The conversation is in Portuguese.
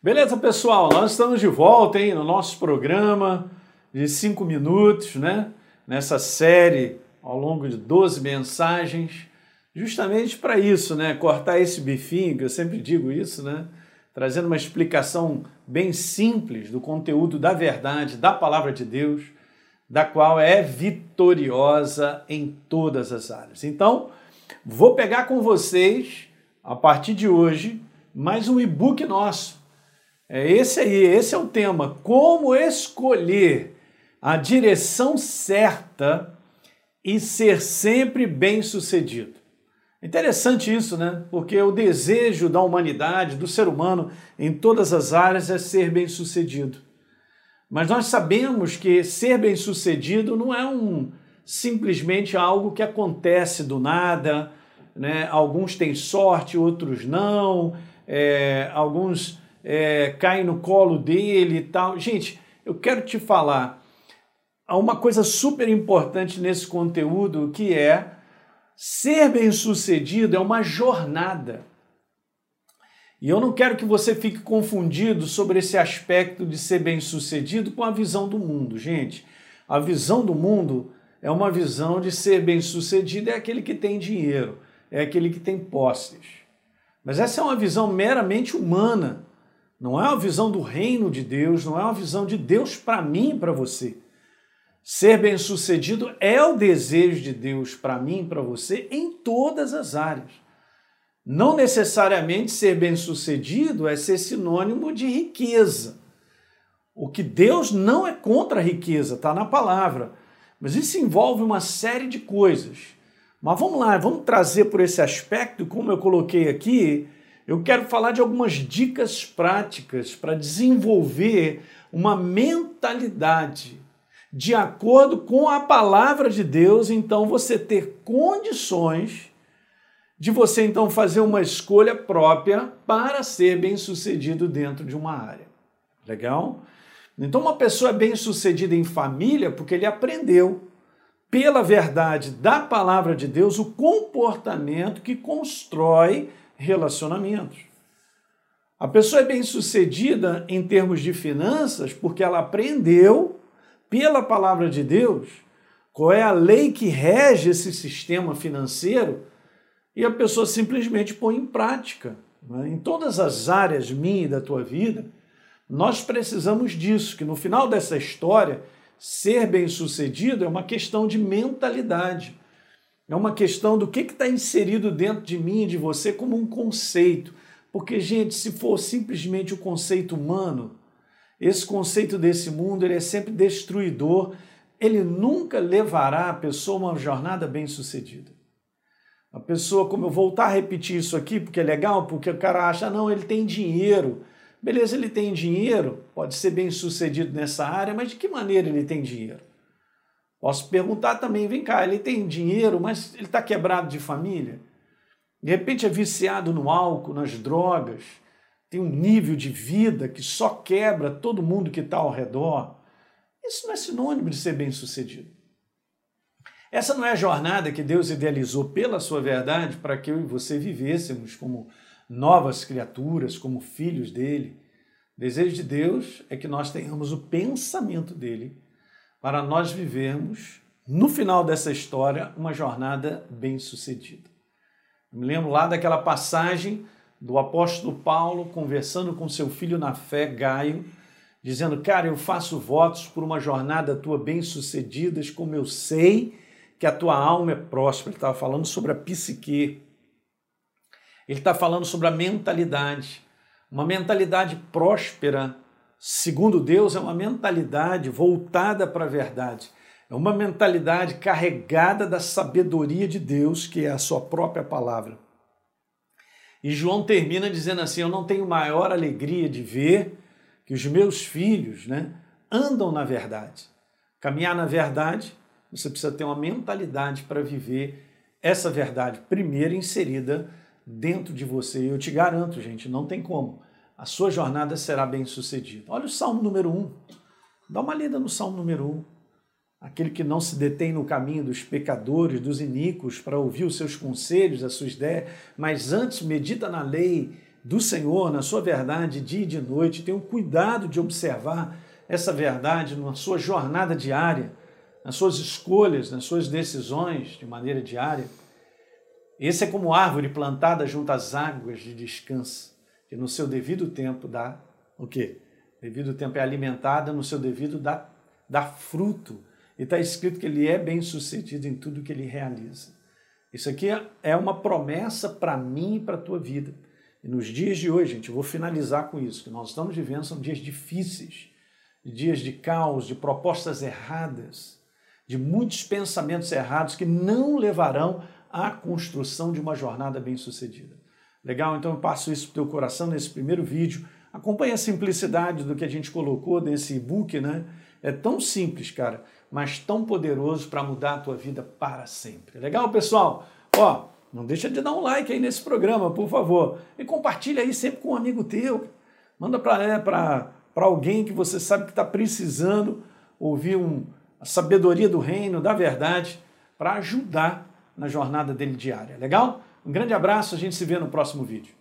Beleza, pessoal? Nós estamos de volta hein, no nosso programa de cinco minutos, né? Nessa série ao longo de 12 mensagens, justamente para isso, né? Cortar esse bifinho, que eu sempre digo isso, né? Trazendo uma explicação bem simples do conteúdo da verdade, da palavra de Deus, da qual é vitoriosa em todas as áreas. Então, vou pegar com vocês, a partir de hoje, mais um e-book nosso é esse aí, esse é o tema. Como escolher a direção certa e ser sempre bem-sucedido. Interessante isso, né? Porque o desejo da humanidade, do ser humano, em todas as áreas é ser bem-sucedido. Mas nós sabemos que ser bem-sucedido não é um simplesmente algo que acontece do nada, né? Alguns têm sorte, outros não, é, alguns é, cai no colo dele e tal. Gente, eu quero te falar há uma coisa super importante nesse conteúdo que é ser bem-sucedido é uma jornada. E eu não quero que você fique confundido sobre esse aspecto de ser bem-sucedido com a visão do mundo, gente. A visão do mundo é uma visão de ser bem-sucedido é aquele que tem dinheiro, é aquele que tem posses. Mas essa é uma visão meramente humana não é uma visão do reino de Deus, não é uma visão de Deus para mim e para você. Ser bem-sucedido é o desejo de Deus para mim e para você em todas as áreas. Não necessariamente ser bem-sucedido é ser sinônimo de riqueza. O que Deus não é contra a riqueza, está na palavra. Mas isso envolve uma série de coisas. Mas vamos lá, vamos trazer por esse aspecto, como eu coloquei aqui, eu quero falar de algumas dicas práticas para desenvolver uma mentalidade de acordo com a palavra de Deus, então você ter condições de você então fazer uma escolha própria para ser bem-sucedido dentro de uma área. Legal? Então uma pessoa é bem-sucedida em família porque ele aprendeu pela verdade da palavra de Deus o comportamento que constrói relacionamentos. A pessoa é bem-sucedida em termos de finanças porque ela aprendeu pela palavra de Deus qual é a lei que rege esse sistema financeiro e a pessoa simplesmente põe em prática. Né? Em todas as áreas minha e da tua vida, nós precisamos disso, que no final dessa história, ser bem-sucedido é uma questão de mentalidade. É uma questão do que está inserido dentro de mim e de você como um conceito. Porque, gente, se for simplesmente o conceito humano, esse conceito desse mundo ele é sempre destruidor, ele nunca levará a pessoa a uma jornada bem sucedida. A pessoa, como eu voltar a repetir isso aqui, porque é legal, porque o cara acha, não, ele tem dinheiro. Beleza, ele tem dinheiro, pode ser bem sucedido nessa área, mas de que maneira ele tem dinheiro? Posso perguntar também, vem cá, ele tem dinheiro, mas ele está quebrado de família? De repente é viciado no álcool, nas drogas, tem um nível de vida que só quebra todo mundo que está ao redor. Isso não é sinônimo de ser bem-sucedido. Essa não é a jornada que Deus idealizou pela sua verdade para que eu e você vivêssemos como novas criaturas, como filhos dele. O desejo de Deus é que nós tenhamos o pensamento dele para nós vivermos, no final dessa história, uma jornada bem-sucedida. Me lembro lá daquela passagem do apóstolo Paulo conversando com seu filho na fé, Gaio, dizendo: Cara, eu faço votos por uma jornada tua bem-sucedida, como eu sei que a tua alma é próspera. Ele estava falando sobre a psique. Ele está falando sobre a mentalidade. Uma mentalidade próspera segundo Deus, é uma mentalidade voltada para a verdade. É uma mentalidade carregada da sabedoria de Deus, que é a sua própria palavra. E João termina dizendo assim: Eu não tenho maior alegria de ver que os meus filhos né, andam na verdade. Caminhar na verdade, você precisa ter uma mentalidade para viver essa verdade, primeiro inserida dentro de você. Eu te garanto, gente, não tem como a sua jornada será bem sucedida. Olha o Salmo número 1. Dá uma lida no Salmo número 1. Aquele que não se detém no caminho dos pecadores, dos iníquos, para ouvir os seus conselhos, as suas ideias, mas antes medita na lei do Senhor, na sua verdade, dia e de noite, tenha o cuidado de observar essa verdade na sua jornada diária, nas suas escolhas, nas suas decisões de maneira diária. Esse é como árvore plantada junto às águas de descanso, que no seu devido tempo dá o quê? Devido tempo é alimentada, no seu devido dá, dá fruto. E está escrito que ele é bem sucedido em tudo que ele realiza. Isso aqui é uma promessa para mim e para a tua vida. E nos dias de hoje, gente, eu vou finalizar com isso, que nós estamos vivendo são dias difíceis, dias de caos, de propostas erradas, de muitos pensamentos errados que não levarão à construção de uma jornada bem-sucedida. Legal? Então eu passo isso para o teu coração nesse primeiro vídeo. Acompanhe a simplicidade do que a gente colocou nesse e-book, né? É tão simples, cara, mas tão poderoso para mudar a tua vida para sempre. Legal, pessoal? Ó, não deixa de dar um like aí nesse programa, por favor. E compartilha aí sempre com um amigo teu. Manda para é, alguém que você sabe que está precisando ouvir um, a sabedoria do reino, da verdade, para ajudar na jornada dele diária. Legal? Um grande abraço, a gente se vê no próximo vídeo.